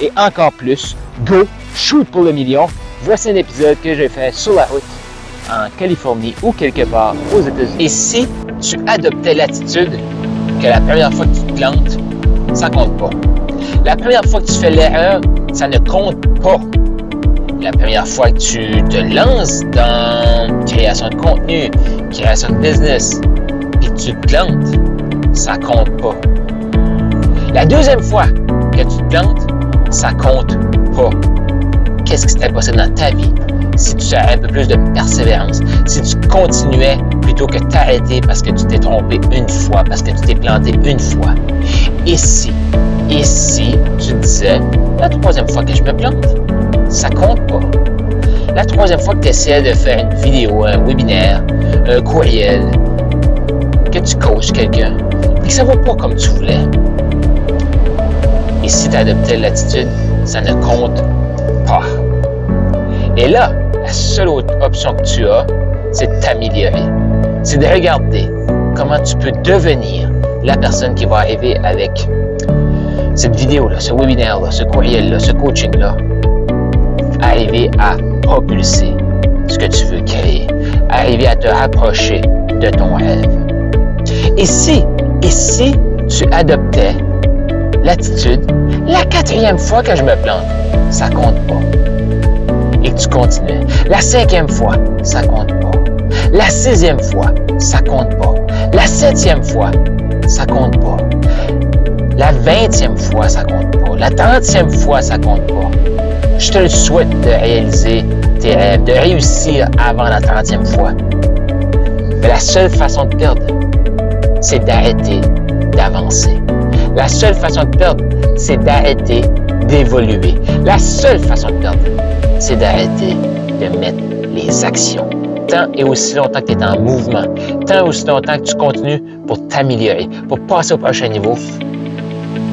et encore plus, go, shoot pour le million. Voici un épisode que j'ai fait sur la route en Californie ou quelque part aux États-Unis. Et si tu adoptais l'attitude que la première fois que tu te plantes, ça compte pas. La première fois que tu fais l'erreur, ça ne compte pas. La première fois que tu te lances dans création de contenu, création de business, et tu te plantes, ça compte pas. La deuxième fois que tu te plantes, ça compte pas. Qu'est-ce qui s'était passé dans ta vie si tu avais un peu plus de persévérance, si tu continuais plutôt que t'arrêter parce que tu t'es trompé une fois, parce que tu t'es planté une fois? Et si, et si tu disais, la troisième fois que je me plante, ça compte pas. La troisième fois que tu essaies de faire une vidéo, un webinaire, un courriel, que tu coaches quelqu'un, et que ça va pas comme tu voulais, et si tu adoptais l'attitude, ça ne compte pas. Et là, la seule autre option que tu as, c'est de t'améliorer. C'est de regarder comment tu peux devenir la personne qui va arriver avec cette vidéo-là, ce webinaire-là, ce courriel-là, ce coaching-là. Arriver à propulser ce que tu veux créer. Arriver à te rapprocher de ton rêve. Et si, et si tu adoptais l'attitude, la quatrième fois que je me plante, ça compte pas. Et tu continues. La cinquième fois, ça compte pas. La sixième fois, ça compte pas. La septième fois, ça compte pas. La vingtième fois, ça compte pas. La trentième fois, ça compte pas. Je te le souhaite de réaliser tes rêves, de réussir avant la trentième fois. Mais la seule façon de perdre, c'est d'arrêter d'avancer. La seule façon de perdre, c'est d'arrêter d'évoluer. La seule façon de perdre, c'est d'arrêter de mettre les actions. Tant et aussi longtemps que tu es en mouvement, tant et aussi longtemps que tu continues pour t'améliorer, pour passer au prochain niveau,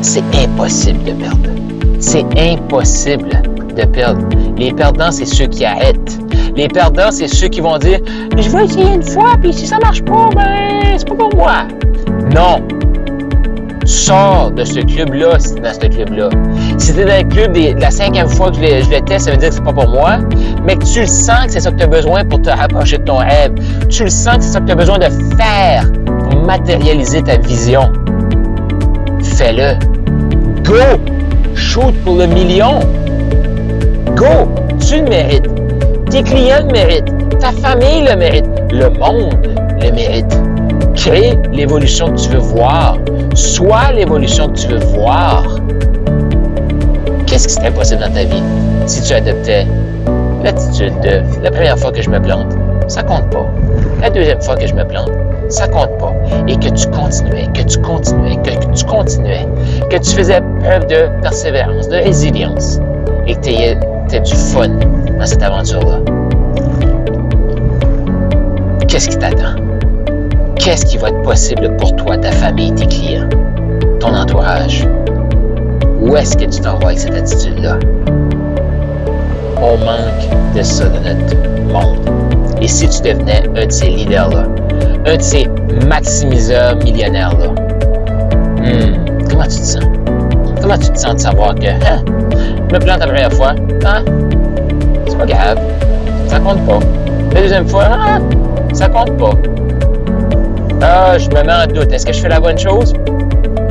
c'est impossible de perdre. C'est impossible de perdre. Les perdants, c'est ceux qui arrêtent. Les perdants, c'est ceux qui vont dire Je vais essayer une fois, puis si ça marche pas, ben, c'est pas pour moi. Non, sors de ce club-là si dans ce club-là. Si tu es dans le club la cinquième fois que je le, teste, ça veut dire que c'est pas pour moi, mais que tu le sens que c'est ça que tu as besoin pour te rapprocher de ton rêve. Tu le sens que c'est ça que tu as besoin de faire pour matérialiser ta vision. Fais-le. Go! Shoot pour le million. Go! Tu le mérites. Tes clients le méritent. Ta famille le mérite. Le monde le mérite. Crée l'évolution que tu veux voir. Sois l'évolution que tu veux voir. Qu'est-ce qui serait possible dans ta vie si tu adoptais l'attitude de la première fois que je me plante, ça compte pas. La deuxième fois que je me plante, ça compte pas. Et que tu continuais, que tu continuais, que tu continuais, que tu faisais preuve de persévérance, de résilience et que tu aies du fun dans cette aventure-là. Qu'est-ce qui t'attend? Qu'est-ce qui va être possible pour toi, ta famille, tes clients, ton entourage? Où est-ce que tu t'en vas avec cette attitude-là? On manque de ça dans notre monde. Et si tu devenais un de ces leaders-là, un de ces maximiseurs millionnaires-là, hmm, comment tu te sens? Comment tu te sens de savoir que, hein, je me plante la première fois, hein, c'est pas grave, ça compte pas. La deuxième fois, hein, ça compte pas. Ah, je me mets en doute. Est-ce que je fais la bonne chose?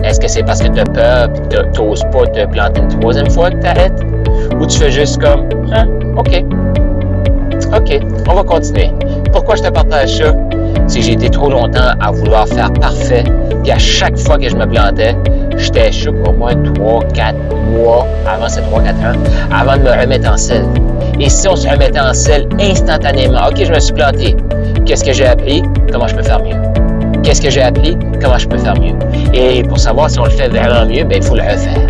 Est-ce que c'est parce que tu as peur et que tu n'oses pas te planter une troisième fois que tu arrêtes? Ou tu fais juste comme, ah, OK. OK, on va continuer. Pourquoi je te partage ça? C'est que j'ai été trop longtemps à vouloir faire parfait. Puis à chaque fois que je me plantais, j'étais chaud pour moi 3, 4 mois, avant ces 3, 4 ans, avant de me remettre en selle. Et si on se remettait en selle instantanément, OK, je me suis planté. Qu'est-ce que j'ai appris? Comment je peux faire mieux? Qu'est-ce que j'ai appris? Comment je peux faire mieux? Et pour savoir si on le fait vraiment mieux, ben, il faut le refaire.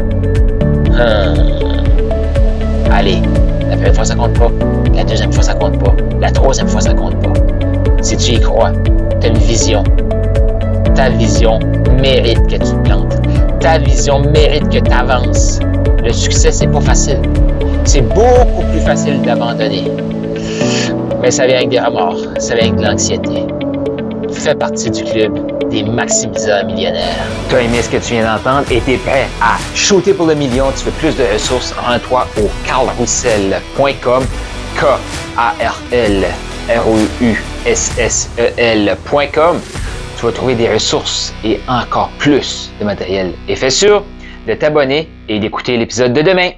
Hum. Allez, la première fois, ça compte pas. La deuxième fois, ça compte pas. La troisième fois, ça compte pas. Si tu y crois, tu as une vision. Ta vision mérite que tu te plantes. Ta vision mérite que tu avances. Le succès, c'est pas facile. C'est beaucoup plus facile d'abandonner. Mais ça vient avec des remords, ça vient avec de l'anxiété. Fais partie du club des maximiseurs millionnaires. Tu as aimé ce que tu viens d'entendre et tu es prêt à shooter pour le million. Tu veux plus de ressources, rends-toi au carlroussel.com K-A-R-L R-O-U-S-S-E-L.com. Tu vas trouver des ressources et encore plus de matériel. Et fais sûr de t'abonner et d'écouter l'épisode de demain.